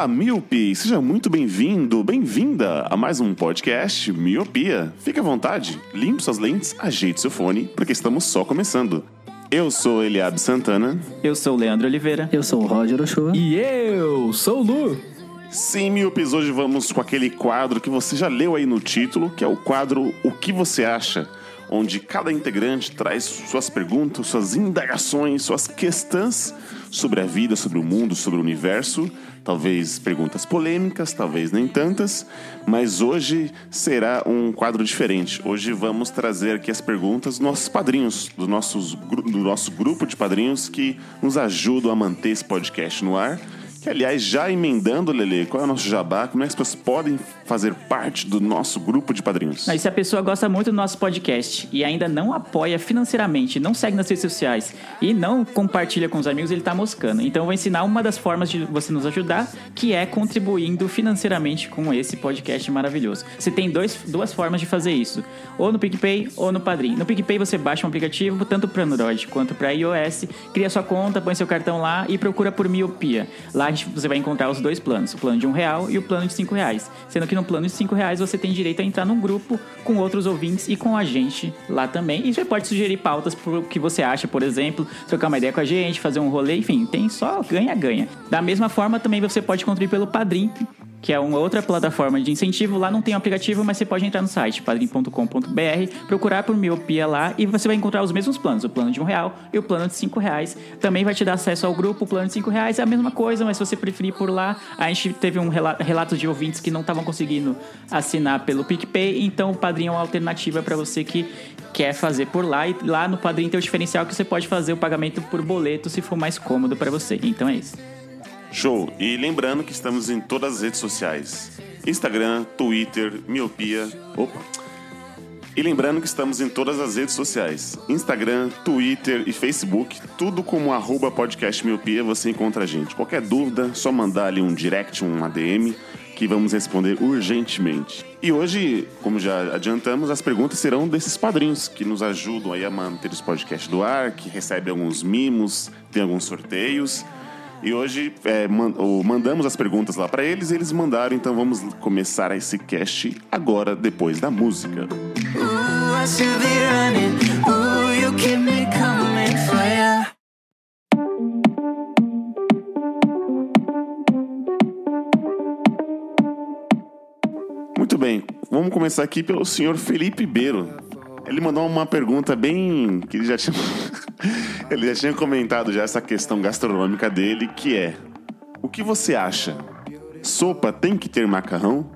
Olá, Miope! Seja muito bem-vindo, bem-vinda a mais um podcast Miopia. Fique à vontade, limpe suas lentes, ajeite seu fone, porque estamos só começando. Eu sou Eliab Santana. Eu sou o Leandro Oliveira. Eu sou o Roger Ochoa. E eu sou o Lu. Sim, Miopes, hoje vamos com aquele quadro que você já leu aí no título, que é o quadro O que você acha? Onde cada integrante traz suas perguntas, suas indagações, suas questões sobre a vida, sobre o mundo, sobre o universo. Talvez perguntas polêmicas, talvez nem tantas, mas hoje será um quadro diferente. Hoje vamos trazer aqui as perguntas dos nossos padrinhos, dos nossos, do nosso grupo de padrinhos que nos ajudam a manter esse podcast no ar. Que, aliás, já emendando, Lele, qual é o nosso jabá? Como é que as pessoas podem fazer parte do nosso grupo de padrinhos? Mas se a pessoa gosta muito do nosso podcast e ainda não apoia financeiramente, não segue nas redes sociais e não compartilha com os amigos, ele tá moscando. Então eu vou ensinar uma das formas de você nos ajudar, que é contribuindo financeiramente com esse podcast maravilhoso. Você tem dois, duas formas de fazer isso, ou no PicPay ou no Padrim. No PicPay você baixa um aplicativo tanto para Android quanto para iOS, cria sua conta, põe seu cartão lá e procura por miopia. Lá você vai encontrar os dois planos, o plano de um real e o plano de cinco reais. Sendo que no plano de cinco reais você tem direito a entrar num grupo com outros ouvintes e com a gente lá também. E você pode sugerir pautas pro que você acha, por exemplo, trocar uma ideia com a gente, fazer um rolê, enfim, tem só ganha-ganha. Da mesma forma, também você pode contribuir pelo Padrim, que é uma outra plataforma de incentivo. Lá não tem um aplicativo, mas você pode entrar no site padrim.com.br, procurar por miopia lá e você vai encontrar os mesmos planos, o plano de um real e o plano de cinco reais. Também vai te dar acesso ao grupo, o plano de cinco reais é a mesma coisa, mas se você preferir por lá, a gente teve um rela- relato de ouvintes que não estavam conseguindo assinar pelo PicPay, então o Padrim é uma alternativa para você que quer fazer por lá e lá no Padrim tem o diferencial que você pode fazer o pagamento por boleto se for mais cômodo para você. Então é isso. Show! E lembrando que estamos em todas as redes sociais: Instagram, Twitter, Miopia. Opa! E lembrando que estamos em todas as redes sociais: Instagram, Twitter e Facebook. Tudo como arroba podcast Miopia você encontra a gente. Qualquer dúvida, só mandar ali um direct, um ADM, que vamos responder urgentemente. E hoje, como já adiantamos, as perguntas serão desses padrinhos que nos ajudam aí a manter os podcasts do ar, que recebem alguns mimos, tem alguns sorteios. E hoje é, mandamos as perguntas lá pra eles, e eles mandaram, então vamos começar esse cast agora, depois da música. Muito bem, vamos começar aqui pelo senhor Felipe Beiro. Ele mandou uma pergunta bem. que ele já tinha. ele já tinha comentado já essa questão gastronômica dele, que é: O que você acha? Sopa tem que ter macarrão?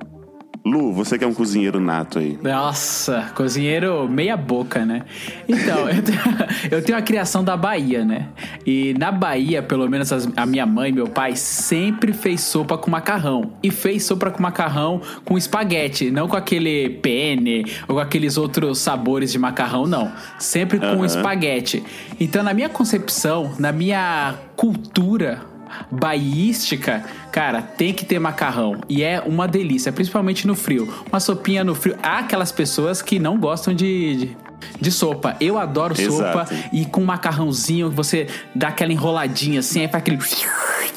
Lu, você que é um cozinheiro nato aí. Nossa, cozinheiro meia boca, né? Então, eu tenho, eu tenho a criação da Bahia, né? E na Bahia, pelo menos as- a minha mãe e meu pai sempre fez sopa com macarrão. E fez sopa com macarrão com espaguete, não com aquele penne ou com aqueles outros sabores de macarrão, não. Sempre com Aham. espaguete. Então, na minha concepção, na minha cultura baística, cara, tem que ter macarrão. E é uma delícia, principalmente no frio. Uma sopinha no frio. Há aquelas pessoas que não gostam de, de, de sopa. Eu adoro sopa Exato. e com macarrãozinho você dá aquela enroladinha assim, aí faz aquele.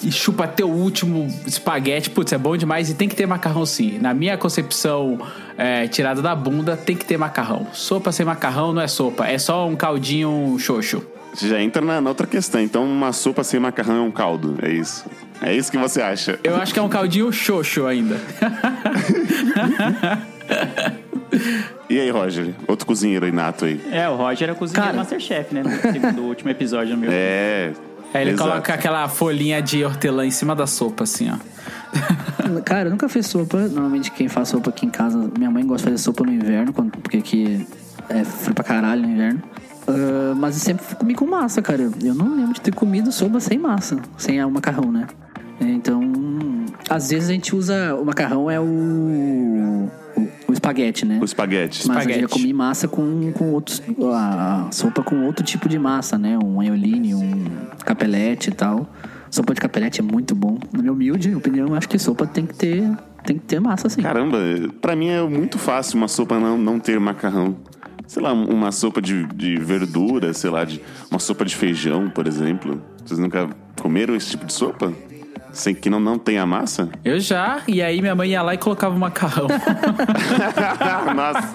E chupa até o último espaguete. Putz, é bom demais e tem que ter macarrão sim. Na minha concepção é, tirada da bunda, tem que ter macarrão. Sopa sem macarrão não é sopa, é só um caldinho xoxo. Você já entra na, na outra questão. Então, uma sopa sem macarrão é um caldo. É isso. É isso que você acha. Eu acho que é um caldinho xoxo ainda. E aí, Roger? Outro cozinheiro inato aí. É, o Roger é cozinheiro Cara. Masterchef, né? No segundo último episódio meu. É. Aí ele exato. coloca aquela folhinha de hortelã em cima da sopa, assim, ó. Cara, eu nunca fiz sopa. Normalmente quem faz sopa aqui em casa, minha mãe gosta de fazer sopa no inverno, porque aqui é frio pra caralho no inverno. Ah, mas eu sempre comi com massa, cara. Eu não lembro de ter comido sopa sem massa, sem o macarrão, né? Então, às vezes a gente usa. O macarrão é o. o, o espaguete, né? O espaguete. Mas eu Espaguete. já comi massa com, com outros. A, a sopa com outro tipo de massa, né? Um aioline, um capelete e tal. Sopa de capelete é muito bom. Na minha humilde opinião, eu acho que sopa tem que ter, tem que ter massa, sim. Caramba, pra mim é muito fácil uma sopa não, não ter macarrão. Sei lá, uma sopa de, de verdura, sei lá, de, uma sopa de feijão, por exemplo. Vocês nunca comeram esse tipo de sopa? Sem que não, não tenha massa? Eu já, e aí minha mãe ia lá e colocava o macarrão Nossa.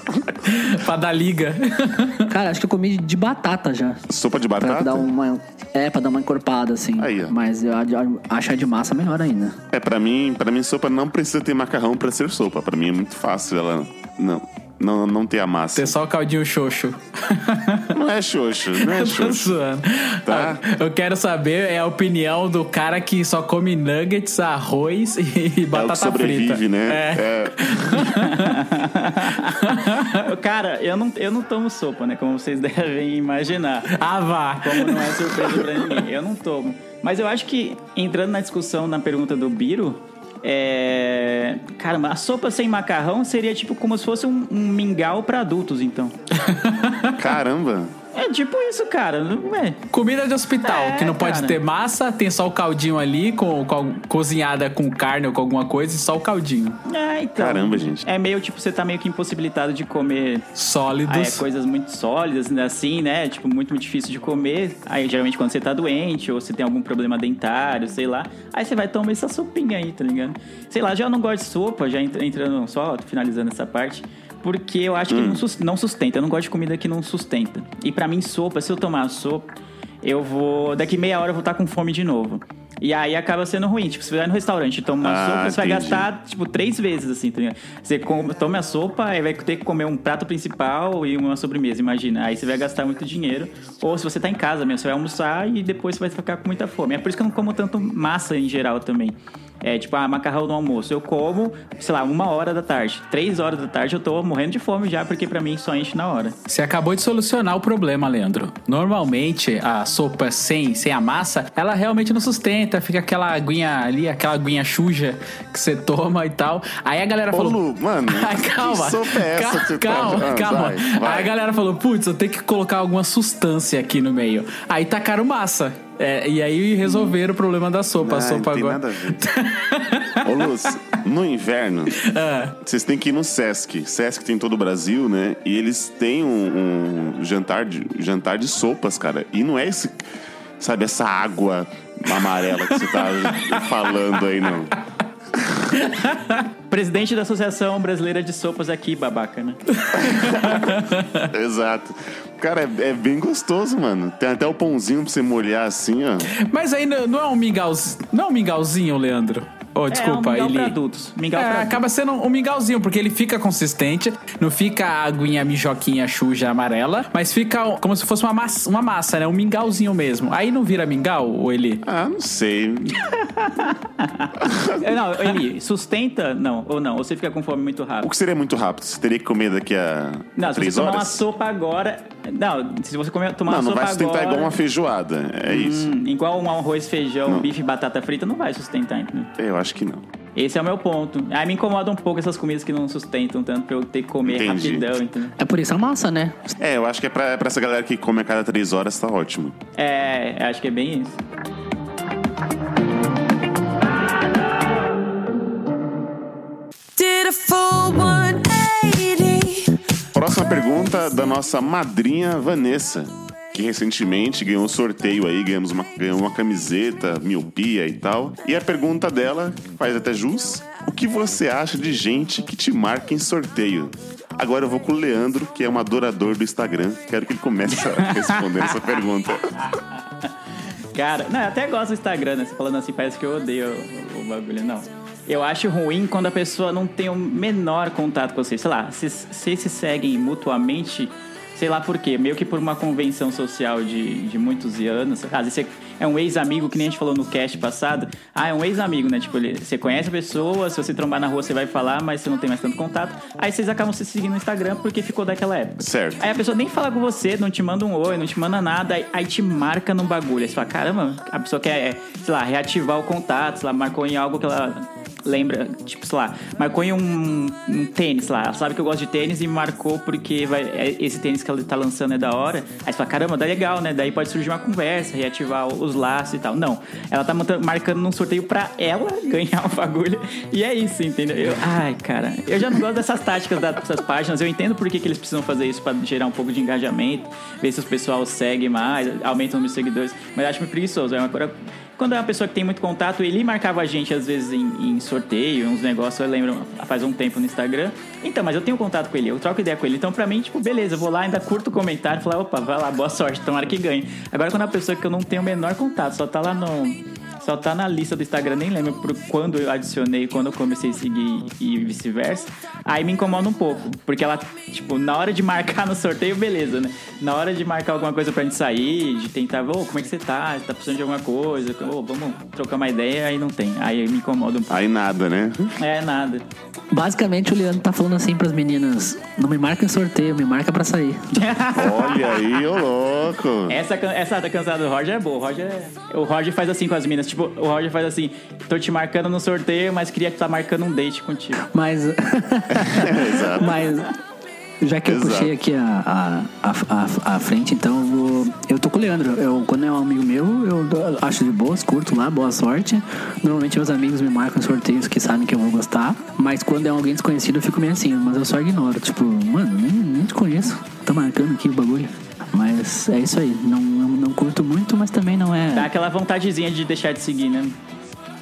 pra dar liga. Cara, acho que eu comi de batata já. Sopa de Pra batata? dar uma. É, pra dar uma encorpada, assim. Aí, ó. Mas eu acho a de massa melhor ainda. É, pra mim, pra mim, sopa não precisa ter macarrão pra ser sopa. Pra mim é muito fácil ela não, não, não ter a massa. Ter só o caldinho xoxo. Não é xoxo, não é Tô xoxo. zoando. Tá. Eu quero saber é a opinião do cara que só come nuggets, arroz e É o que batata sobrevive, frita. né? É. É. Cara, eu não, eu não tomo sopa, né? Como vocês devem imaginar. Ah, vá. Como não é surpresa pra ninguém. Eu não tomo. Mas eu acho que, entrando na discussão, na pergunta do Biro, é... Caramba, a sopa sem macarrão seria tipo como se fosse um, um mingau pra adultos, então. Caramba. É tipo isso, cara. Não é? Comida de hospital, É, que não pode cara. ter massa, tem só o caldinho ali, com, com- cozinhada com carne ou com alguma coisa, e só o caldinho. É, então. Caramba, gente. É meio tipo, você tá meio que impossibilitado de comer Sólidos. é, coisas muito sólidas, né, assim, né? Tipo, muito, muito difícil de comer. Aí, geralmente, quando você tá doente ou você tem algum problema dentário, sei lá, aí você vai tomar essa sopinha aí, tá ligado? Sei lá, já eu não gosto de sopa, já entra- entrando só, finalizando essa parte. Porque eu acho que não, sus- não sustenta. Eu não gosto de comida que não sustenta. E pra mim, sopa, se eu tomar sopa, eu vou. Daqui meia hora eu vou estar com fome de novo. E aí acaba sendo ruim. Tipo, você vai no restaurante e toma uma Ah, sopa, você vai entendi. gastar, tipo, três vezes, assim, tá ligado? Você come- toma a sopa, aí vai ter que comer um prato principal e uma sobremesa, imagina. Aí você vai gastar muito dinheiro. Ou se você tá em casa mesmo, você vai almoçar e depois você vai ficar com muita fome. É por isso que eu não como tanto massa em geral também. É tipo, ah, macarrão no almoço. Eu como, sei lá, uma hora da tarde. Três horas da tarde eu tô morrendo de fome já, porque pra mim só enche na hora. Você acabou de solucionar o problema, Leandro. Normalmente, a sopa sem, sem a massa, ela realmente não sustenta. Fica aquela aguinha ali, aquela aguinha suja que você toma e tal. Aí a galera Ô, falou... Lu, mano, Ah, calma. que sopa é essa calma, que tá- calma, Ah, calma. vai, vai. Aí a galera falou, putz, eu tenho que colocar alguma sustância aqui no meio. Aí tacaram massa. É, e aí resolveram o problema da sopa. a Ah, sopa não tem agora. nada a ver. Ô, Luz, no inverno, Ah, vocês têm que ir no Sesc. Sesc tem em todo o Brasil, né? E eles têm um, um jantar, de, jantar de sopas, cara. E não é esse, sabe, essa água amarela que você tá falando aí, não. Presidente da Associação Brasileira de Sopas aqui, babaca, né? Exato. Cara, é, é bem gostoso, mano. Tem até o pãozinho pra você molhar assim, ó. Mas aí não não é um mingauzinho, não é um mingauzinho, Leandro? Oh, desculpa, é um mingau ele pra adultos. Mingau É, pra adultos. acaba sendo um mingauzinho, porque ele fica consistente, não fica a aguinha mijoquinha chuja amarela, mas fica como se fosse uma massa, uma massa, né? Um mingauzinho mesmo. Aí não vira mingau, ou ele. Ah, não sei. É, Não, Eli, sustenta? Não, ou não. Ou você fica com fome muito O rápido. que seria muito rápido? Você teria que comer daqui a Não, se três você tomar uma horas? sopa agora. Não, se você comer, tomar Não, uma não sopa vai sustentar agora. igual uma feijoada. É isso. Hum, igual um arroz, feijão, Não. bife e batata frita, não vai sustentar, entendeu? Eu acho que não. Esse é o meu ponto. Aí me incomoda um pouco essas comidas que não sustentam tanto pra eu ter que comer Entendi. rapidão, entendeu? É por isso a massa, né? É, eu acho que é pra, pra essa galera que come a cada três horas, tá ótimo. É, acho que é bem isso. Did a full 180. Próxima pergunta da nossa madrinha Vanessa, que recentemente ganhou um sorteio aí, ganhamos uma, ganhou uma camiseta, miopia e tal. E a pergunta dela faz até jus: o que você acha de gente que te marca em sorteio? Agora eu vou com o Leandro, que é um adorador do Instagram. Quero que ele comece a responder essa pergunta. Cara, não, eu até gosto do Instagram, né? Você falando assim, parece que eu odeio o, o bagulho. Não. Eu acho ruim quando a pessoa não tem o menor contato com você. Sei lá, se, se se seguem mutuamente, sei lá por quê. Meio que por uma convenção social de, de muitos anos. Às vezes você é um ex-amigo, que nem a gente falou no cast passado. Ah, é um ex-amigo, né? Tipo, ele, você conhece a pessoa, se você trombar na rua você vai falar, mas você não tem mais tanto contato. Aí vocês acabam se seguindo no Instagram porque ficou daquela época. Certo. Aí a pessoa nem fala com você, não te manda um oi, não te manda nada, aí, aí te marca num bagulho. Aí você fala, caramba, a pessoa quer, sei lá, reativar o contato, sei lá, marcou em algo que ela lembra, tipo, sei lá, marcou em um, um tênis lá. Ela sabe que eu gosto de tênis e me marcou porque vai, é- esse tênis que ela tá lançando é da hora. Aí você fala, caramba, dá legal, né? Daí pode surgir uma conversa, reativar os laços e tal. Não, ela tá marcando num sorteio pra ela ganhar o bagulho. E é isso, entendeu? Eu- ai, cara, eu já não gosto dessas táticas dessas páginas. Eu entendo por que, que eles precisam fazer isso pra gerar um pouco de engajamento, ver se o pessoal segue mais, aumenta os meus seguidores. Mas acho muito preguiçoso. É uma coisa. Quando é uma pessoa que tem muito contato, ele marcava a gente às vezes em, em sorteio, uns negócios, eu lembro faz um tempo no Instagram. Então, mas eu tenho contato com ele, eu troco ideia com ele. Então, pra mim, tipo, beleza, eu vou lá, ainda curto o comentário, falar, opa, vai lá, boa sorte, tomara que ganhe. Agora, quando é uma pessoa que eu não tenho o menor contato, só tá lá no. Só tá na lista do Instagram, nem lembro por quando eu adicionei, quando eu comecei a seguir e vice-versa. Aí me incomoda um pouco, porque ela, tipo, na hora de marcar no sorteio, beleza, né? Na hora de marcar alguma coisa pra gente sair, de tentar, ô, como é que você tá? Você tá precisando de alguma coisa? Ô, vamos trocar uma ideia, aí não tem. Aí me incomoda um pouco. Aí nada, né? É, nada. Basicamente, o Leandro tá falando assim pras meninas: não me marca em sorteio, me marca pra sair. Olha aí, ô louco. Essa, essa da cansada do Roger é boa. O Roger, é- o Roger faz assim com as minas. Tipo, o Roger faz assim: tô te marcando no sorteio, mas queria que tá marcando um date contigo. Mas. Exato. Mas. Já que eu Exato. puxei aqui a, a, a, a, a frente, então eu, vou- eu tô com o Leandro. Eu, quando é um amigo meu, eu acho de boas, curto lá, boa sorte. Normalmente meus amigos me marcam sorteios que sabem que eu vou gostar. Mas quando é alguém desconhecido, eu fico meio assim, mas eu só ignoro. Tipo, mano, nem, nem te conheço. Tá marcando aqui o bagulho. Mas é isso aí. Não, não, não curto muito, mas também não é. Dá aquela vontadezinha de deixar de seguir, né?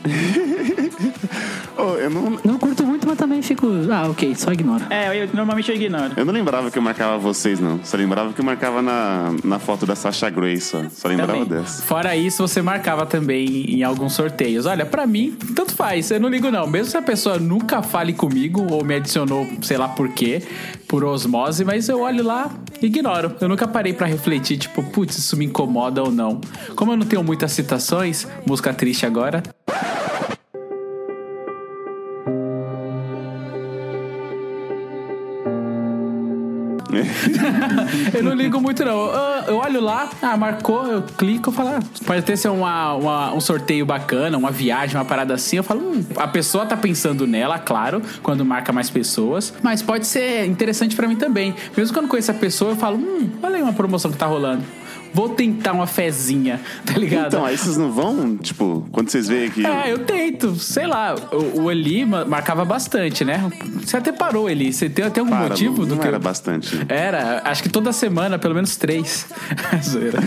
Ô, eu, não, Não curto muito, mas também fico. Ah, ok, só ignoro. É, eu, normalmente eu ignoro. eu não lembrava que eu marcava vocês, não. Só lembrava que eu marcava na, na foto da Sasha Grey, só. Só lembrava Também. dessa. Fora isso, você marcava também em alguns sorteios. Olha, pra mim, tanto faz. Eu não ligo, não. Mesmo se a pessoa nunca fale comigo ou me adicionou, sei lá por quê, por osmose, mas eu olho lá e ignoro. Eu nunca parei pra refletir, tipo, putz, isso me incomoda ou não. Como eu não tenho muitas citações, música triste agora. eu não ligo muito, não. Eu, olho lá, ah, marcou, eu clico, eu falo, ah, pode até ser uma, uma- um sorteio bacana, uma viagem, uma parada assim. Eu falo, hum, a pessoa tá pensando nela, claro, quando marca mais pessoas, mas pode ser interessante pra mim também. Mesmo quando conheço a pessoa, eu falo, hum, olha aí uma promoção que tá rolando. Vou tentar uma fezinha, tá ligado? Então, aí vocês não vão, tipo, quando vocês veem que. É, eu tento, sei lá. O, o Eli ma- marcava bastante, né? Você até parou, Eli. Você tem, tem algum Para, motivo não, do não que. era bastante. Era, acho que toda semana, pelo menos três. Zoeira.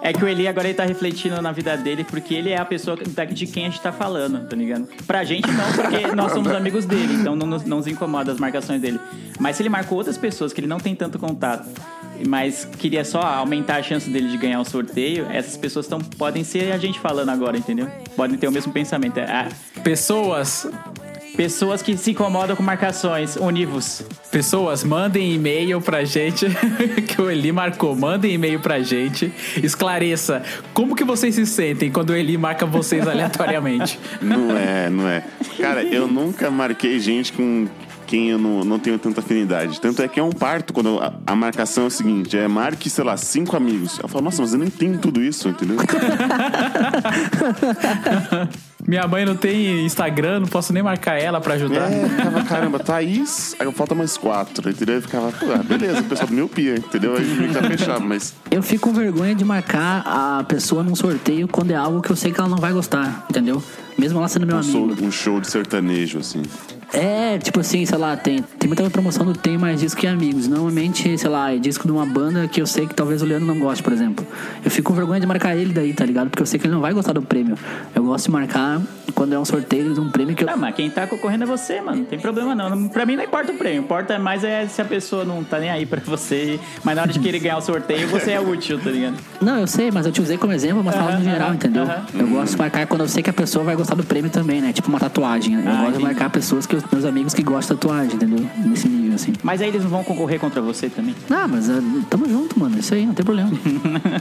É que o Eli agora ele tá refletindo na vida dele porque ele é a pessoa de quem a gente tá falando, tá ligado? Pra gente não, porque nós somos amigos dele, então não nos, não nos incomoda as marcações dele. Mas se ele marcou outras pessoas que ele não tem tanto contato, mas queria só aumentar a chance dele de ganhar o sorteio, essas pessoas tão, podem ser a gente falando agora, entendeu? Podem ter o mesmo pensamento. É, ah, Pessoas, pessoas que se incomodam com marcações, univos. pessoas, mandem e-mail pra gente, que o Eli marcou. Mandem e-mail pra gente. Esclareça como que vocês se sentem quando o Eli marca vocês aleatoriamente. Não é, não é. Cara, eu nunca marquei gente com quem eu não, não tenho tanta afinidade. Tanto é que é um parto quando a, a marcação é o seguinte: é marque, sei lá, cinco amigos. Eu falo, nossa, mas eu nem tenho tudo isso, entendeu? Minha mãe não tem Instagram, não posso nem marcar ela pra ajudar. É, ficava, caramba, Thaís, aí falta mais quatro, entendeu? Eu ficava, pô, ah, beleza, o pessoal do miopia, entendeu? Aí já fechava, mas. Eu fico com vergonha de marcar a pessoa num sorteio quando é algo que eu sei que ela não vai gostar, entendeu? Mesmo ela sendo meu Um amigo. show, um show de sertanejo, assim. É, tipo assim, sei lá, tem, tem muita promoção do Tem Mais Disco que Amigos. Normalmente, sei lá, é disco de uma banda que eu sei que talvez o Leandro não goste, por exemplo. Eu fico com vergonha de marcar ele daí, tá ligado? Porque eu sei que ele não vai gostar do prêmio. Eu gosto de marcar quando é um sorteio de um prêmio que eu. Não, mas quem tá concorrendo é você, mano. Não tem problema não. Pra mim não importa o prêmio. Importa mais é se a pessoa não tá nem aí pra você. Mas na hora de querer ganhar o sorteio, você é útil, tá ligado? Não, eu sei, mas eu te usei como exemplo, mas falando no Aham, geral, aham, entendeu? aham. Eu gosto de marcar quando eu sei que a pessoa vai gostar do prêmio também, né? Tipo uma tatuagem. Eu Ah, gosto de entendi. marcar pessoas que eu meus amigos que gostam de tatuagem, entendeu? Nesse nível, assim. Mas aí eles não vão concorrer contra você também? Ah, mas ah, tamo junto, mano. Isso aí, não tem problema.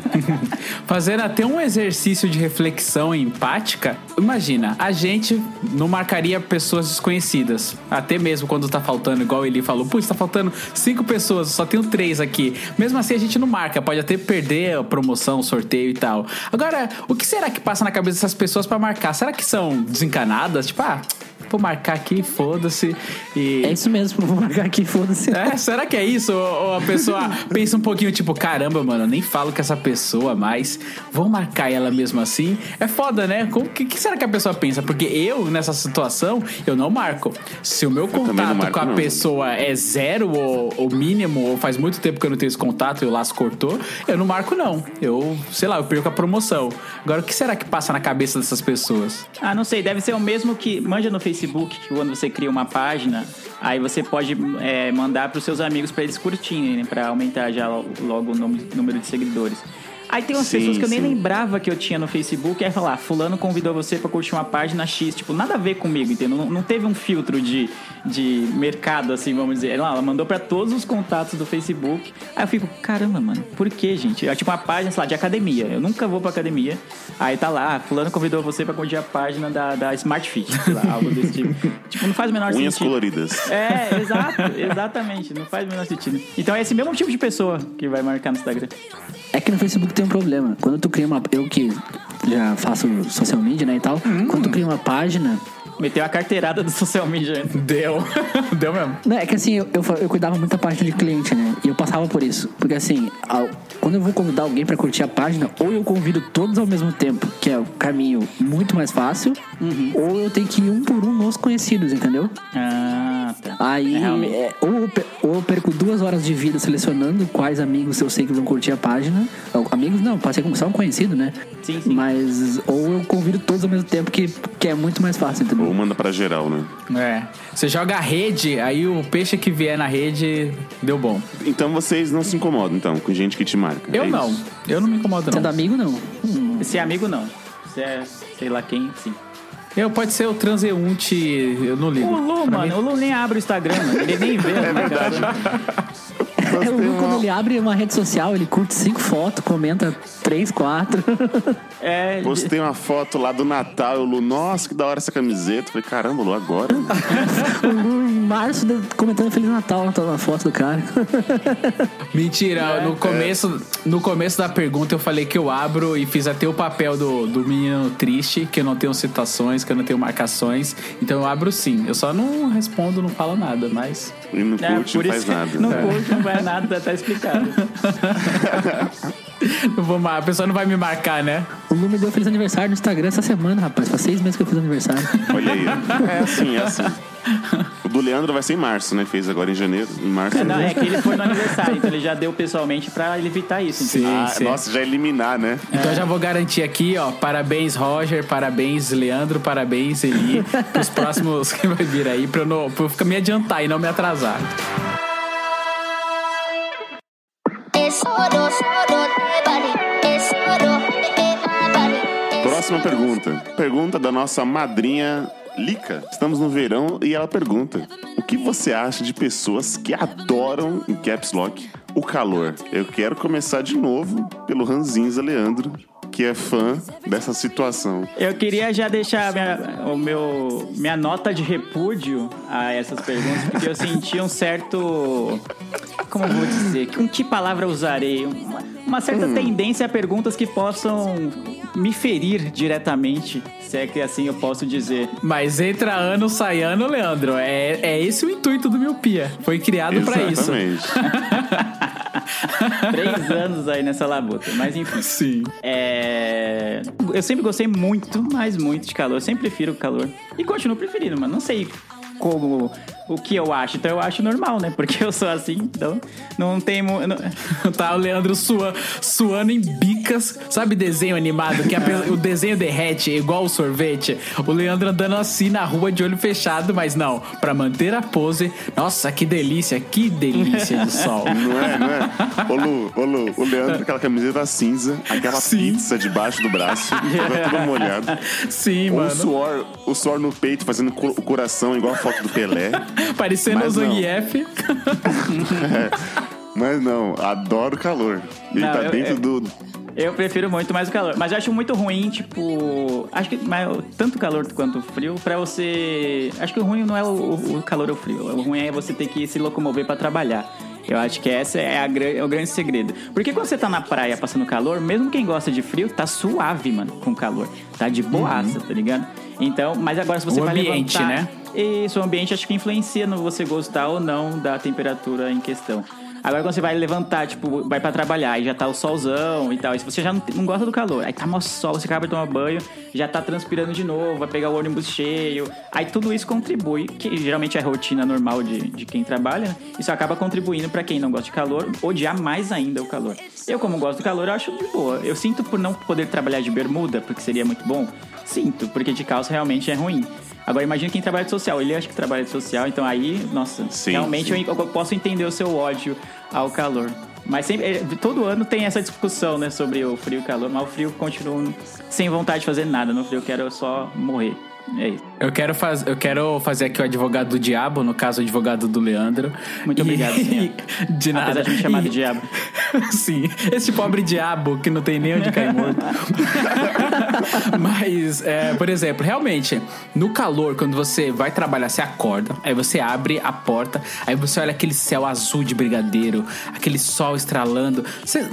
Fazendo até um exercício de reflexão empática, imagina, a gente não marcaria pessoas desconhecidas. Até mesmo quando tá faltando, igual ele falou, putz, tá faltando cinco pessoas, só tenho três aqui. Mesmo assim, a gente não marca, pode até perder a promoção, sorteio e tal. Agora, o que será que passa na cabeça dessas pessoas pra marcar? Será que são desencanadas? Tipo, ah, vou marcar aqui, foda-se. E... É isso mesmo, vou marcar aqui, foda-se. É, será que é isso? Ou, ou a pessoa pensa um pouquinho, tipo, caramba, mano, eu nem falo com essa pessoa mais, vou marcar ela mesmo assim? É foda, né? O que, que será que a pessoa pensa? Porque eu, nessa situação, eu não marco. Se o meu contato marco, com a não. pessoa é zero ou, ou mínimo, ou faz muito tempo que eu não tenho esse contato e o laço cortou, eu não marco, não. Eu, sei lá, eu perco a promoção. Agora, o que será que passa na cabeça dessas pessoas? Ah, não sei, deve ser o mesmo que manja no Facebook, que quando você cria uma página, aí você pode é, mandar para os seus amigos para eles curtirem, né, para aumentar já logo o número de seguidores. Aí tem umas Sim, pessoas que eu nem sim. lembrava que eu tinha no Facebook, aí falar, fulano convidou você para curtir uma página X, tipo, nada a ver comigo, entendeu? Não, não teve um filtro de, de mercado, assim, vamos dizer. Ela, ela mandou para todos os contatos do Facebook. Aí eu fico, caramba, mano, por que, gente? É tipo uma página, sei lá, de academia. Eu nunca vou pra academia. Aí tá lá, fulano convidou você para curtir a página da, da Smart Fit, sei lá, algo desse tipo. tipo, não faz o menor Unhas sentido. coloridas. É, exato, exatamente. Não faz o menor sentido. Então é esse mesmo tipo de pessoa que vai marcar no Instagram. É que no Facebook tem um problema. Quando tu cria uma. Eu que já faço social media, né, e tal. Quando tu cria uma página. Meteu a carteirada do social media. Deu. Deu mesmo. Não, é que assim, eu, eu, cuidava muito da página de cliente, né? E eu passava por isso. Porque assim, ao- quando eu vou convidar alguém pra curtir a página, ou eu convido todos ao mesmo tempo, que é o caminho muito mais fácil, ou eu tenho que ir um por um nos conhecidos, entendeu? Ah, tá. Aí, É, é, ou, ou eu perco duas horas de vida selecionando quais amigos eu sei que vão curtir a página. Amigos não, pode ser como- só um conhecido, né? Sim, sim. Mas, ou eu convido todos ao mesmo tempo, que, que é muito mais fácil, entendeu? Ou manda pra geral, né? É. Você joga a rede, aí o peixe que vier na rede deu bom. Então vocês não se incomodam, então, com gente que te marca. Eu é não. isso? Eu não me incomodo, Sendo não. amigo, não. Hum, Se é amigo, não. Se é sei lá quem, sim. Eu pode ser o transeunte, eu não ligo. O Lu, Pra mano, mim- o Lu nem abre o Instagram, mano. Ele nem vê. É verdade. É, o Lu, quando ele abre uma rede social, ele curte cinco fotos, comenta três, quatro. É, Postei uma foto lá do Natal, eu Lu, nossa, que da hora essa camiseta. Falei, caramba, Lu, agora? o Lu, março, de- comentando Feliz Natal, na foto do cara. Mentira, no, começo, no começo da pergunta eu falei que eu abro e fiz até o papel do, do menino triste, que eu não tenho citações, que eu não tenho marcações. Então eu abro sim. Eu só não respondo, não falo nada, mas. E não é, curte, por não isso faz que nada. não curte, não vai nada, tá explicado. Não vou mar- a pessoa não vai me marcar, né? O Lu me deu feliz aniversário no Instagram essa semana, rapaz. Faz seis meses que eu fiz aniversário. Olha aí. É assim, é assim. O do Leandro vai ser em março, né? Fez agora em janeiro. Em março. É, não, é que ele foi no aniversário, então ele já deu pessoalmente pra ele evitar isso. entendeu? Ah, sim. nossa, já eliminar, né? Então já vou garantir aqui, ó. Parabéns, Roger. Parabéns, Leandro. Parabéns, Eli. Os próximos que vai vir aí pra eu, não, pra eu ficar- me adiantar e não me atrasar. Es Próxima pergunta. Pergunta da nossa madrinha Lica. Estamos no verão e ela pergunta: O que você acha de pessoas que adoram, em caps lock, o calor? Eu quero começar de novo pelo Ranzinza Leandro, que é fã dessa situação. Eu queria já deixar minha, o meu, minha nota de repúdio a essas perguntas, porque eu senti um certo. Como eu vou dizer? Com que palavra usarei? Uma, uma certa tendência a perguntas que possam me ferir diretamente, se é que assim eu posso dizer. Mas entra ano, sai ano, Leandro. É, é esse o intuito do Miopia. Foi criado pra isso. Exatamente. Três anos aí nessa labuta, mas enfim. Sim. É... Eu sempre gostei muito, mas muito de calor. Eu sempre prefiro o calor. E continuo preferindo, mas não sei como o que eu acho. Então eu acho normal, né? Porque eu sou assim, então não tem. não- Tá o Leandro sua, suando em bicas. Sabe desenho animado? Que pe- o desenho derrete igual o sorvete? O Leandro andando assim na rua de olho fechado, mas não. Pra manter a pose. Nossa, que delícia, que delícia de sol. Não é, não é? Ô Lu, ô Lu, o Leandro com aquela camiseta cinza, aquela Sim. pizza debaixo do braço, toda toda molhada. Sim, O mano. suor, o suor no peito, fazendo o coração igual a foto do Pelé. Parecendo o Mas. Zangief. Mas não, adoro o calor. Ele Não, tá eu- dentro eu- do. Eu prefiro muito mais o calor. Mas eu acho muito ruim, tipo. Acho que mais, tanto o calor quanto o frio, pra você. Acho que o ruim não é o, o- o calor ou o frio. O ruim é você ter que se locomover pra trabalhar. Eu acho que essa é, a, é o grande segredo. Porque quando você tá na praia passando calor, mesmo quem gosta de frio, tá suave, mano, com calor. Tá de boaça, tá ligado? Então, mas agora se você O vai ambiente, levantar... né? Isso, o ambiente acho que influencia no você gostar ou não da temperatura em questão. Agora quando você vai levantar, tipo, vai pra trabalhar e já tá o solzão e tal, e se você já não, não gosta do calor, aí tá mó sol, você acaba de tomar banho, já tá transpirando de novo, vai pegar o ônibus cheio, aí tudo isso contribui, que geralmente é a rotina normal de, de quem trabalha, né? isso acaba contribuindo pra quem não gosta de calor, odiar mais ainda o calor. Eu, como gosto do calor, acho de boa. Eu sinto por não poder trabalhar de bermuda, porque seria muito bom, sinto, porque de calça realmente é ruim. Agora imagina quem trabalha de social. Ele acha que trabalha de social, então aí, nossa, Sim, realmente sim. Eu, eu posso entender o seu ódio ao calor. Mas sempre, eh, todo ano tem essa discussão, né, sobre o frio e o calor, mas o frio continua sem vontade de fazer nada. No frio eu quero só morrer. É isso. Eu quero, faz, eu quero fazer aqui o advogado do diabo, no caso, o advogado do Leandro. Muito obrigado, senhor. De nada. Apesar de me chamar de E- diabo. Sim, esse pobre diabo que não tem nem onde cair morto. Mas, é, por exemplo, realmente, no calor, quando você vai trabalhar, você acorda, aí você abre a porta, aí você olha aquele céu azul de brigadeiro, aquele sol estralando. Você.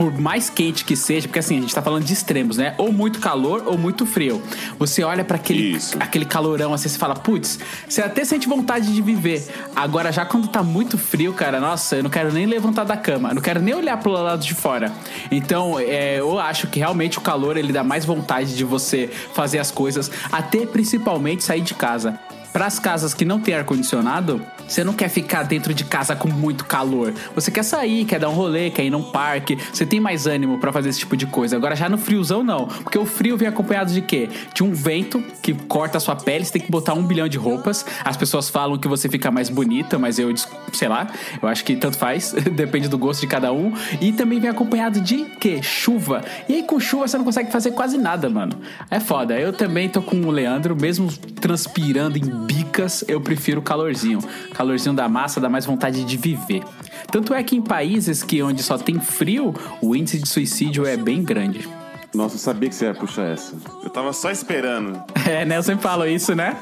Por mais quente que seja, porque assim, a gente tá falando de extremos, né? Ou muito calor ou muito frio. Você olha para aquele, Isso. aquele calorão assim, você fala, putz, você até sente vontade de viver. Agora, já quando tá muito frio, cara, nossa, eu não quero nem levantar da cama, não quero nem olhar pro lado de fora. Então, é, eu acho que realmente o calor ele dá mais vontade de você fazer as coisas, até principalmente sair de casa. Para as casas que não tem ar-condicionado, você não quer ficar dentro de casa com muito calor. Você quer sair, quer dar um rolê, quer ir num parque. Você tem mais ânimo para fazer esse tipo de coisa. Agora, já no friozão, não. Porque o frio vem acompanhado de quê? De um vento que corta a sua pele, você tem que botar um bilhão de roupas. As pessoas falam que você fica mais bonita, mas eu, sei lá, eu acho que tanto faz. Depende do gosto de cada um. E também vem acompanhado de quê? Chuva. E aí, com chuva, você não consegue fazer quase nada, mano. É foda. Eu também tô com o Leandro, mesmo transpirando em bicas, eu prefiro o calorzinho. Calorzinho da massa dá mais vontade de viver. Tanto é que em países que onde só tem frio, o índice de suicídio é bem grande. Nossa, eu sabia que você ia puxar essa. Eu tava só esperando. É, né? Eu sempre falo isso, né?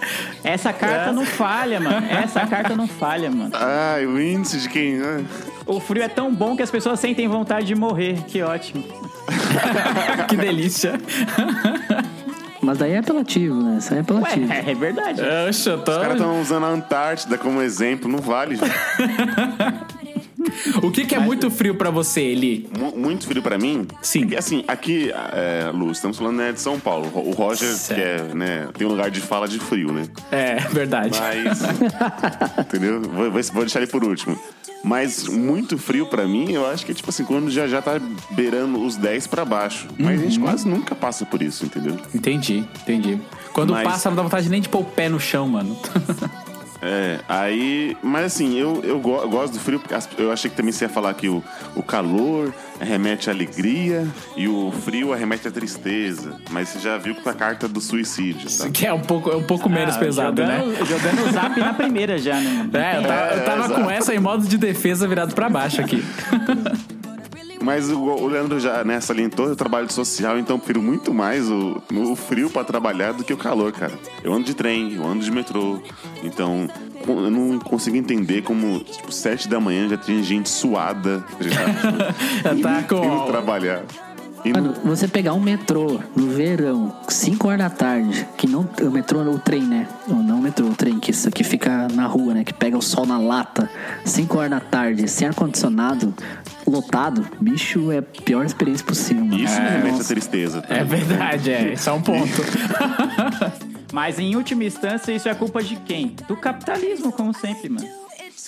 Essa carta É. não falha, mano. Essa carta não falha, mano. Ai, o índice de quem. né? O frio é tão bom que as pessoas sentem vontade de morrer. Que ótimo. que delícia. Mas daí é apelativo, né? Isso aí é Ué, apelativo. é verdade. Tô... Os caras estão usando a Antártida como exemplo, não vale. gente. O que, que é muito frio pra você, Eli? Mu- Muito frio pra mim. Sim. É que, assim, aqui, é, Lu, estamos falando né, de São Paulo. O Roger, Certo. que é, né, tem um lugar de fala de frio, né? É, verdade. Mas. entendeu? Vou- vou deixar ele por último. Mas muito frio pra mim, eu acho que é tipo assim, quando já, já tá beirando os 10 pra baixo. Mas a gente quase nunca passa por isso, entendeu? Entendi, entendi. Quando Mas- passa, não dá vontade nem de pôr o pé no chão, mano. É, aí. Mas assim, eu, eu, go- eu gosto do frio, porque eu achei que também você ia falar que o, o calor remete à alegria e o frio remete à tristeza. Mas você já viu com a carta do suicídio, tá? que é um pouco, é um pouco menos Ah, pesado, né? jogando, Jogando o zap na primeira já, né? É, eu tava, eu tava É, com essa em modo de defesa virado pra baixo aqui. Mas o, o Leandro já né, salientou, eu trabalho social, então eu prefiro muito mais o, o frio pra trabalhar do que o calor, cara. Eu ando de trem, eu ando de metrô, então eu não consigo entender como, tipo, sete da manhã já tem gente suada, já, tá indo com. trabalhar. Mano, você pegar um metrô no verão, 5 horas da tarde, que não. O metrô, o trem, né? Ou não o metrô, o trem, que, isso- que fica na rua, né? Que pega o sol na lata, 5 horas da tarde, sem ar-condicionado, lotado, bicho, é a pior experiência possível, mano. isso me à Nossa. tristeza. tá? É verdade, é. Isso é um ponto. Mas em última instância, isso é culpa de quem? Do capitalismo, como sempre, mano.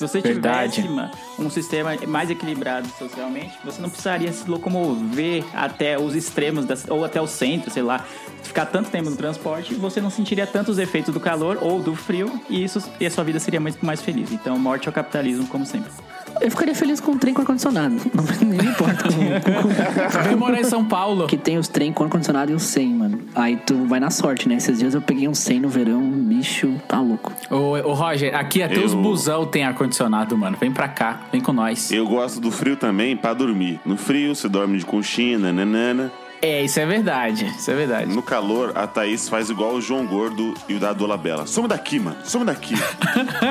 Se você Verdade. tivesse um sistema mais equilibrado socialmente, você não precisaria se locomover até os extremos, ou até o centro, sei lá, ficar tanto tempo no transporte, você não sentiria tantos efeitos do calor ou do frio, e, isso, e a sua vida seria muito mais feliz. Então, morte ao capitalismo, como sempre. Eu ficaria feliz com um trem com ar-condicionado. Não nem me importa com, Vem morar em São Paulo. que tem os trem com ar-condicionado e o 100, mano. Aí tu vai na sorte, né? Esses dias eu peguei um 100 no verão, bicho, tá louco. Ô, ô, Roger, aqui até os Eu- busão tem ar-condicionado, mano. Vem pra cá, vem com nós. Eu gosto do frio também pra dormir. No frio, você dorme de conchinha, nananana. É, isso é verdade. Isso é verdade. No calor, a Thaís faz igual o João Gordo e o Dado Labella. Some daqui, mano. Some daqui.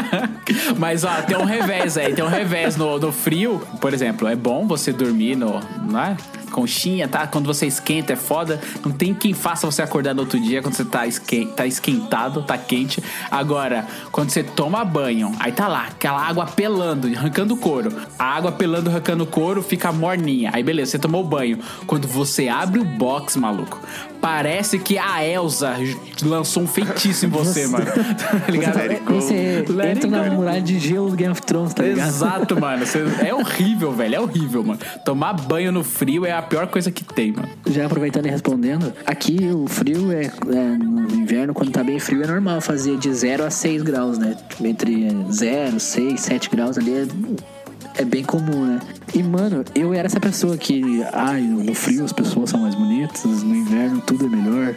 Mas ó, tem um revés aí, tem um revés no, no frio, por exemplo, é bom você dormir no, na conchinha, tá? Quando você esquenta é foda. Não tem quem faça você acordar no outro dia quando você tá, esque, tá esquentado, tá quente. Agora, quando você toma banho, aí tá lá, aquela água pelando, arrancando o couro. A água pelando, arrancando o couro, fica morninha. Aí beleza, você tomou banho. Quando você abre o box, maluco, parece que a Elsa lançou um feitiço em você, mano. Tá ligado? Você it entra na muralha de gelo do Game of Thrones, tá ligado? Exato, mano. Você- É horrível, velho. É horrível, mano. Tomar banho no frio é a pior coisa que tem, mano. Já aproveitando e respondendo, aqui o frio é, é, no inverno, quando tá bem frio, é normal fazer de 0 a 6 graus, né? Entre 0, 6, 7 graus ali é, é bem comum, né? E, mano, eu era essa pessoa que, ai, no frio as pessoas são mais bonitas, no inverno tudo é melhor.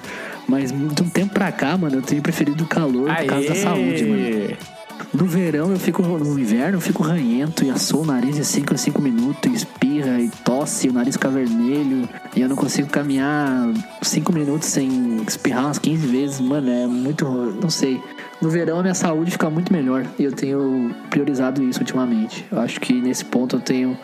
Mas de um tempo pra cá, mano, eu tenho preferido o calor por causa da saúde, mano. No verão eu fico. No inverno eu fico ranhento e assou o nariz em 5 a 5 minutos, e espirra e tosse, o nariz fica vermelho. E eu não consigo caminhar 5 minutos sem espirrar umas 15 vezes. Mano, é muito. Não sei. No verão a minha saúde fica muito melhor. E eu tenho priorizado isso ultimamente. Eu acho que nesse ponto eu tenho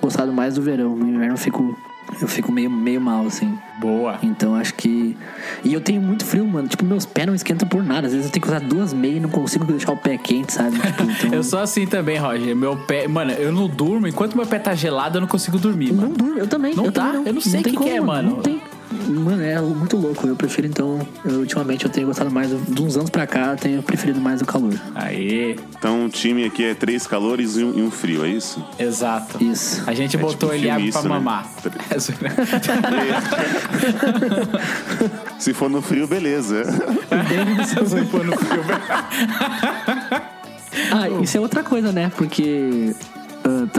gostado mais do verão. No inverno eu fico. Eu fico meio, meio mal, assim. Boa. Então acho que. E eu tenho muito frio, mano. Tipo, meus pés não esquentam por nada. Às vezes eu tenho que usar duas meias e não consigo deixar o pé quente, sabe? Tipo, então... Eu sou assim também, Roger. Meu pé. Mano, eu não durmo. Enquanto meu pé tá gelado, eu não consigo dormir, Não mano. durmo, eu também. Não eu dá? também Eu não sei o que que é, mano. Não tem. Mano, é muito louco. Eu prefiro, então. eu, ultimamente eu tenho gostado mais. De uns anos pra cá, eu tenho preferido mais o calor. Aê. Então o time aqui é três calores e um, e um frio, é isso? Exato. Isso. A gente É botou tipo ele água pra né? mamar. Se for no frio, beleza. Ah, isso é outra coisa, né? Porque.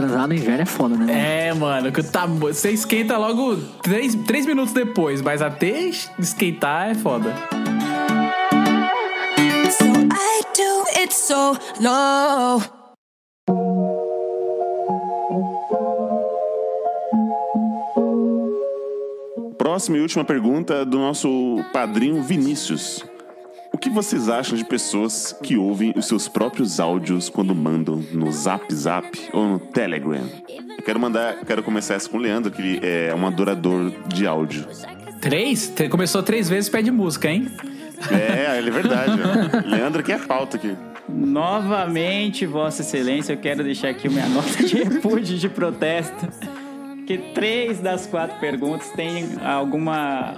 Transar no inverno é foda, né? mano? É, mano, que tá, você esquenta logo três, três minutos depois, mas até esquentar é foda. So I do it so low. Próxima e última pergunta do nosso padrinho Vinícius. O que vocês acham de pessoas que ouvem os seus próprios áudios quando mandam no Zap Zap ou no Telegram? Eu quero mandar, quero começar essa com o Leandro, que ele é um adorador de áudio. Três? Começou três vezes pede música, hein? É, ele é verdade. Leandro que é pauta aqui. Novamente, Vossa Excelência, eu quero deixar aqui minha nota de repúdio e de protesto. Que três das quatro perguntas têm alguma.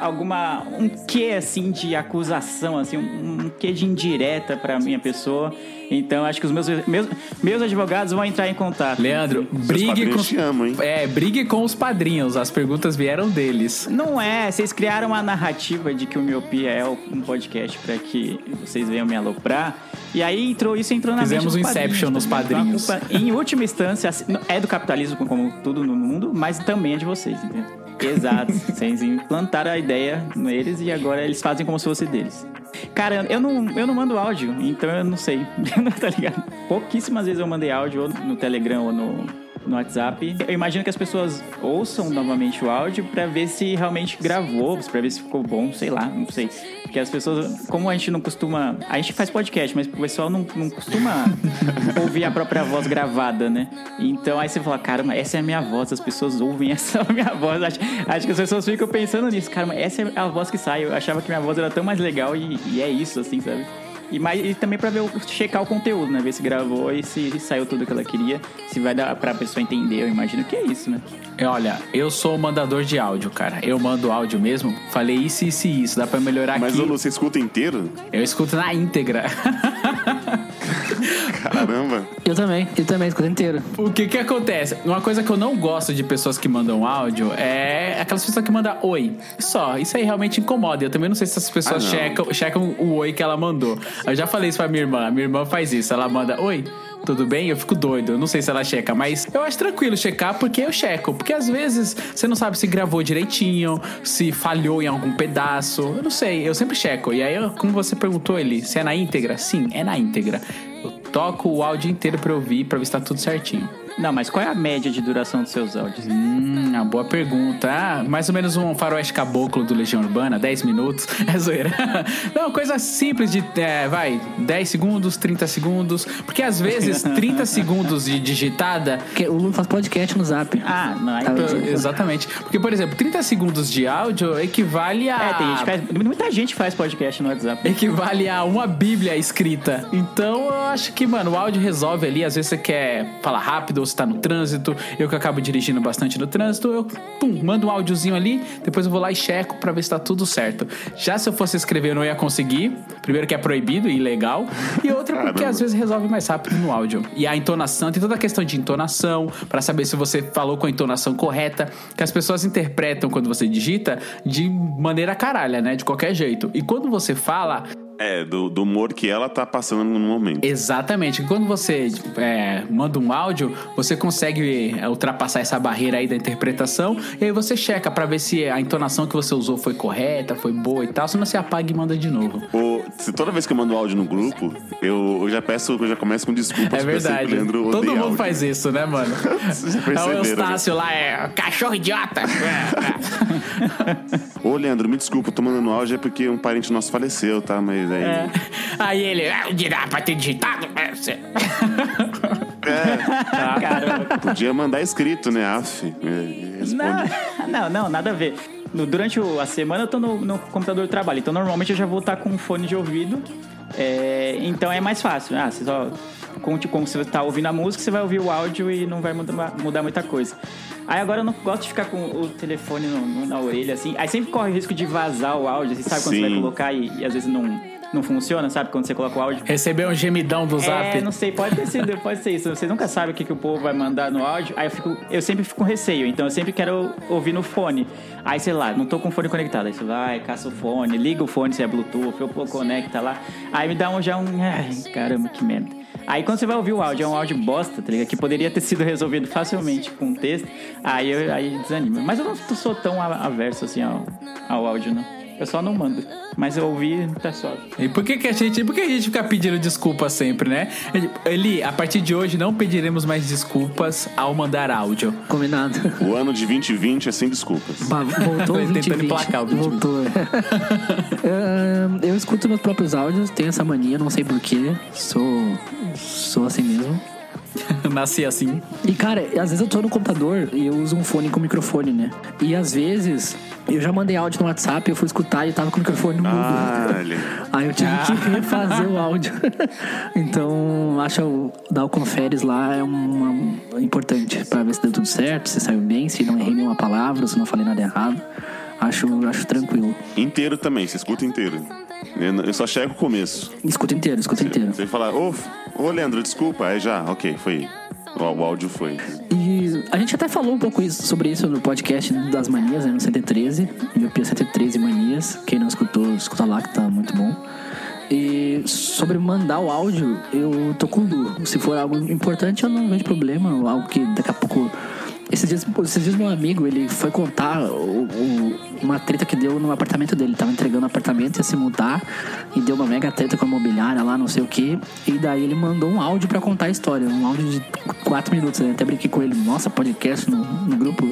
Alguma. um quê assim de acusação, assim, um, um quê de indireta pra minha pessoa. Então acho que os meus, meus, meus advogados vão entrar em contato. Leandro, brigue padrinhos com. te amam, hein? É, brigue com os padrinhos. As perguntas vieram deles. Não é, vocês criaram uma narrativa de que o Miopia é um podcast pra que vocês venham me aloprar. E aí entrou isso entrou na Fizemos mente um dos Inception nos padrinhos. Então, a culpa, em última instância, assim, é do capitalismo como tudo no mundo, mas também é de vocês, entendeu? Exato. Vocês implantaram a ideia neles e agora eles fazem como se fosse deles. Cara, eu não, eu não mando áudio, então eu não sei. tá ligado? Pouquíssimas vezes eu mandei áudio ou no Telegram ou no, no WhatsApp. Eu imagino que as pessoas ouçam novamente o áudio pra ver se realmente gravou, pra ver se ficou bom, sei lá, não sei. Porque as pessoas, como a gente não costuma. A gente faz podcast, mas o pessoal não, não costuma ouvir a própria voz gravada, né? Então aí você fala, caramba, essa é a minha voz, as pessoas ouvem essa minha voz. Acho, acho que as pessoas ficam pensando nisso, caramba, essa é a voz que sai. Eu achava que minha voz era tão mais legal e, e é isso, assim, sabe? E, mais, e também pra ver, o- checar o conteúdo, né? Ver se gravou e se saiu tudo que ela queria. Se vai dar pra pessoa entender, eu imagino que é isso, né? É, Olha, eu sou o mandador de áudio, cara. Eu mando áudio mesmo. Falei isso, isso e isso. Dá pra melhorar Mas aqui. ô, Lu, você escuta inteiro? Eu escuto na íntegra. Caramba. Eu também, eu também, escuto inteiro. O que que acontece? Uma coisa que eu não gosto de pessoas que mandam áudio é aquelas pessoas que mandam oi. Só, isso aí realmente incomoda. Eu também não sei se essas pessoas Ah, checam, checam o oi que ela mandou. Eu já falei isso pra minha irmã. Minha irmã faz isso. Ela manda oi. Tudo bem? Eu fico doido. Eu não sei se ela checa, mas eu acho tranquilo checar porque eu checo. Porque às vezes você não sabe se gravou direitinho, se falhou em algum pedaço. Eu não sei, eu sempre checo. E aí, como você perguntou ele, se é na íntegra? Sim, é na íntegra. Eu toco o áudio inteiro eu ouvir, pra ver se tá tudo certinho. Não, mas qual é a média de duração dos seus áudios? Hum, uma boa pergunta. Ah, mais ou menos um faroeste caboclo do Legião Urbana, 10 minutos. É zoeira. Não, coisa simples de, é, vai, 10 segundos, 30 segundos. Porque às vezes 30 segundos de digitada Porque o Lu faz podcast no zap. Ah, não, vendo? Exatamente. Porque, por exemplo, 30 segundos de áudio equivale a. É, tem gente faz, muita gente faz podcast no WhatsApp. Equivale a uma bíblia escrita. Então eu acho que, mano, o áudio resolve ali. Às vezes você quer falar rápido ou você tá no trânsito. Eu que acabo dirigindo bastante no trânsito, eu pum, mando um áudiozinho ali, depois eu vou lá e checo pra ver se tá tudo certo. Já se eu fosse escrever, eu não ia conseguir. Primeiro que é proibido e ilegal. E outra porque às vezes resolve mais rápido no áudio. E a entonação, tem toda a questão de entonação, pra saber se você falou com a entonação correta, que as pessoas interpretam quando você digita de maneira caralha, né? De qualquer jeito. E quando você fala, É, do, do humor que ela tá passando no momento. Exatamente. Quando você é, manda um áudio, você consegue é, ultrapassar essa barreira aí da interpretação e aí você checa pra ver se a entonação que você usou foi correta, foi boa e tal, senão você apaga e manda de novo. Ou, se toda vez que eu mando áudio no grupo, eu, eu já peço, eu já começo com desculpas. É verdade. o Leandro Todo mundo áudio. faz isso, né, mano? É o perceberam, né? Eustácio lá, é cachorro idiota. Ô, Leandro, me desculpa, eu tô mandando áudio é porque um parente nosso faleceu, tá? Mas aí. É. Aí ele, ah, dirá pra ter digitado. É, você- É, Caramba. podia mandar escrito, né? Af. é. Não, não, não, nada a ver. No- durante o- a semana eu tô no, no computador de trabalho, então normalmente eu já vou estar com um fone de ouvido. é, então é mais fácil. Ah, você só. Como, como você tá ouvindo a música, você vai ouvir o áudio e não vai mudar, mudar muita coisa. Aí agora eu não gosto de ficar com o telefone no- no- na orelha, assim. Aí sempre corre o risco de vazar o áudio, assim, sabe quando você vai Sim. colocar e, e às vezes não, não funciona, sabe? Quando você coloca o áudio. Recebeu um gemidão do zap. É, não sei, pode ter sido, pode ser isso. Você nunca sabe o que, que o povo vai mandar no áudio. Aí eu, fico, eu sempre fico com receio, então eu sempre quero ouvir no fone. Aí, sei lá, não tô com o fone conectado. Aí você vai, caça o fone, liga o fone se é Bluetooth, eu pô, conecta lá. Aí me dá um já um. Ai, caramba, que merda. Aí quando você vai ouvir o áudio, é um áudio bosta, tá ligado? Que poderia ter sido resolvido facilmente com texto. Aí, eu, aí desanima. Mas eu não sou tão averso assim ao, ao áudio, não. Eu só não mando. Mas eu ouvi, tá suave. E por que, que a gente, por que a gente fica pedindo desculpa sempre, né? Eli, a partir de hoje não pediremos mais desculpas ao mandar áudio. Combinado. O ano de 2020 é sem desculpas. Bah, voltou Tentando 2020. emplacar o 2020. Voltou. eu, eu escuto meus próprios áudios, tenho essa mania, não sei porquê. Sou, sou assim mesmo. Nasci assim. E cara, às vezes eu tô no computador e eu uso um fone com microfone, né? E às vezes eu já mandei áudio no WhatsApp, eu fui escutar e eu tava com o microfone no mudo. Ah. Aí eu tive que refazer o áudio. então, acho dar o conferes lá é uma, importante pra ver se deu tudo certo, se saiu bem, se não errei nenhuma palavra, se não falei nada errado. Acho, acho tranquilo. Inteiro também, você escuta inteiro. Eu só chego o começo. Escuta inteiro, escuta inteiro. Você fala, ô, ô Leandro, desculpa. Aí já, ok, foi. O, o áudio foi. E a gente até falou um pouco isso- sobre isso no podcast das manias, né, no 113, Miopia 113 Manias. Quem não escutou, escuta lá que tá muito bom. E sobre mandar o áudio, eu tô com Lu. Se for algo importante, eu não vejo problema. Algo que daqui a pouco. Esses dias, esses dias meu amigo, ele foi contar o- o- uma treta que deu no apartamento dele. Tava entregando o apartamento, ia se mudar e deu uma mega treta com a imobiliária lá, não sei o que. E daí ele mandou um áudio pra contar a história. Um áudio de quatro minutos. Até brinquei com ele. Nossa, podcast no, no grupo.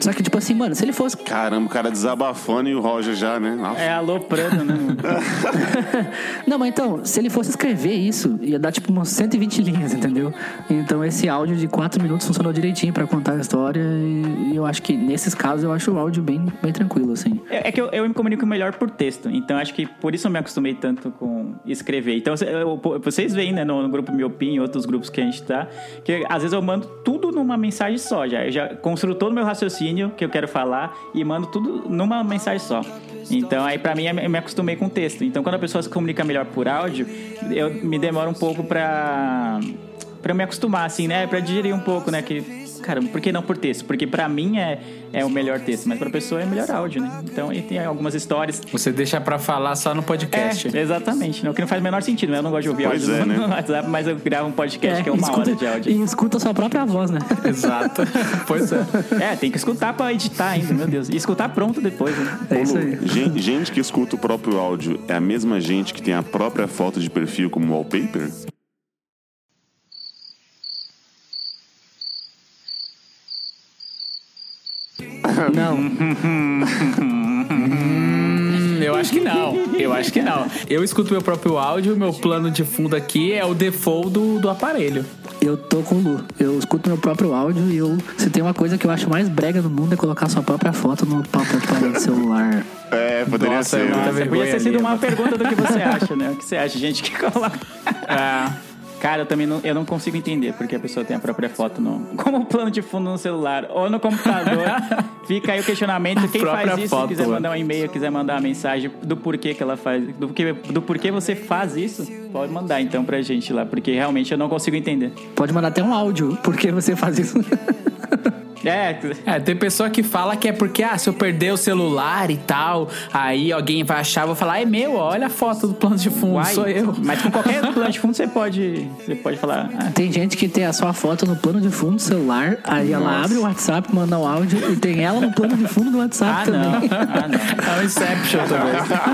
Só que, tipo assim, mano, se ele fosse. Caramba, o cara desabafando e o Roger já, né? Nossa. É aloprando, né? Não, mas então, se ele fosse escrever isso, ia dar tipo umas 120 linhas, entendeu? Então esse áudio de 4 minutos funcionou direitinho pra contar a história. E eu acho que nesses casos eu acho o áudio bem, bem tranquilo, assim. É é que eu, eu me comunico melhor por texto, então acho que por isso eu me acostumei tanto com escrever. Então eu- vocês veem, né, no, no grupo Miopim e outros grupos que a gente tá, que às vezes eu mando tudo numa mensagem só já. Eu já construo todo o meu raciocínio que eu quero falar e mando tudo numa mensagem só. Então aí pra mim eu me acostumei com o texto. Então quando a pessoa se comunica melhor por áudio, eu me demoro um pouco Pra eu me acostumar, assim, né? Pra digerir um pouco, né? Que, cara, por que não por texto? Porque pra mim é, é o melhor texto, mas pra pessoa é o melhor áudio, né? Então, e tem algumas histórias. Você deixa pra falar só no podcast. É, exatamente. Né? O que não faz o menor sentido, né? Eu não gosto de ouvir Pois áudio é, no, né? no WhatsApp, mas eu gravo um podcast que é uma escuta, hora de áudio. E escuta a sua própria voz, né? Exato. pois é. É, tem que escutar pra editar ainda, meu Deus. E escutar pronto depois, né? É isso aí. Gente, gente que escuta o próprio áudio é a mesma gente que tem a própria foto de perfil como wallpaper? Não. Hum, eu acho que não. Eu acho que não. Eu escuto meu próprio áudio, meu plano de fundo aqui é o default do, do aparelho. Eu tô com o Lu. Eu escuto meu próprio áudio e eu. Se tem uma coisa que eu acho mais brega no mundo é colocar sua própria foto no papel de parede do celular. É, poderia Nossa, ser. é né? Nossa, podia ter sido uma pergunta do que você acha, né? O que você acha, gente que coloca. Ah, Cara, eu também não, eu não consigo entender porque a pessoa tem a própria foto no, como plano de fundo no celular ou no computador. Fica aí o questionamento. Quem faz isso, foto, quiser mandar um e-mail, quiser mandar uma mensagem do porquê que ela faz, do, que, do porquê você faz isso, pode mandar então pra gente lá, porque realmente eu não consigo entender. Pode mandar até um áudio, porque você faz isso. É, É, tem pessoa que fala que é porque, ah, se eu perder o celular e tal, aí alguém vai achar, vou falar, é meu, olha a foto do plano de fundo, uai, sou eu. Mas com qualquer plano de fundo você pode, você pode falar. ah, Tem gente que tem a sua foto no plano de fundo do celular, aí ela Nossa. abre o WhatsApp, manda um áudio e tem ela no plano de fundo do WhatsApp ah, não. também. Ah, não. É um Inception também.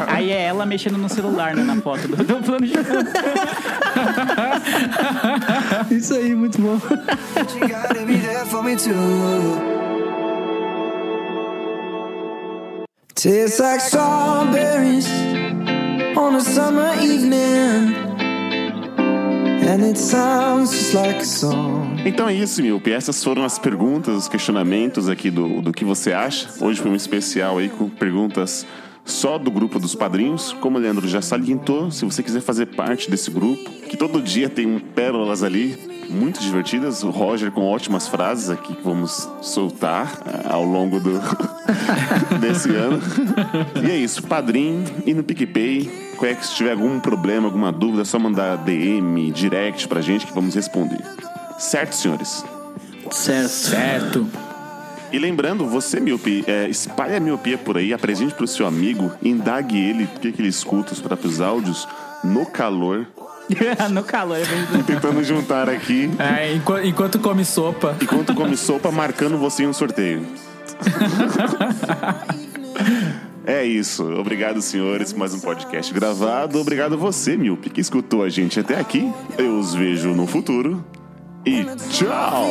Aí é ela mexendo no celular, né, na foto do, do plano de fundo. Isso aí, muito bom. Tastes like strawberries on a summer evening, and it sounds just like a song. Então é isso, Milpe. Essas foram as perguntas, os questionamentos aqui do, do que você acha. Hoje foi um especial aí com perguntas só do grupo dos padrinhos. Como o Leandro já salientou, se você quiser fazer parte desse grupo, que todo dia tem pérolas ali muito divertidas. O Roger com ótimas frases aqui que vamos soltar ah, ao longo do desse ano. E é isso, padrinho e no PicPay. Qual é que se tiver algum problema, alguma dúvida, é só mandar DM, direct pra gente que vamos responder. Certo, senhores? Certo. Certo. E lembrando, você, miope, é, espalhe a miopia por aí, apresente pro seu amigo, indague ele por que que ele escuta os próprios áudios no calor, no calor, é bem- tentando juntar aqui, É, enquanto, enquanto come sopa. enquanto come sopa, marcando você em um sorteio. É isso. Obrigado, senhores, por mais um podcast gravado. Obrigado você, Milpe, que escutou a gente até aqui. Eu os vejo no futuro. E tchau!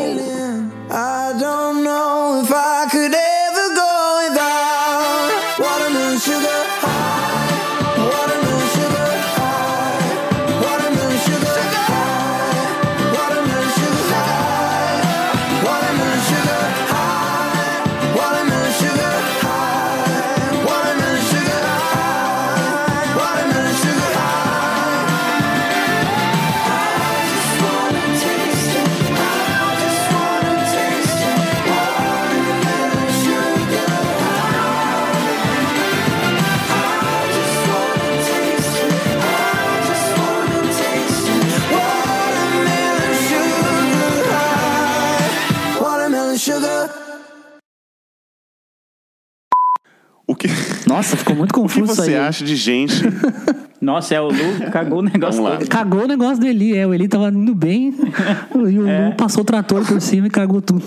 Nossa, ficou muito o que confuso isso você aí. acha de gente? Nossa, é o Lu cagou o negócio todo. Cagou o negócio do Eli, é. O Eli tava indo bem e o É. Lu passou o trator por cima e cagou tudo.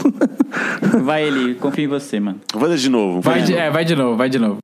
Vai, ele, confia em você, mano. Vai de novo. Vai de de, novo. é, vai de novo, vai de novo.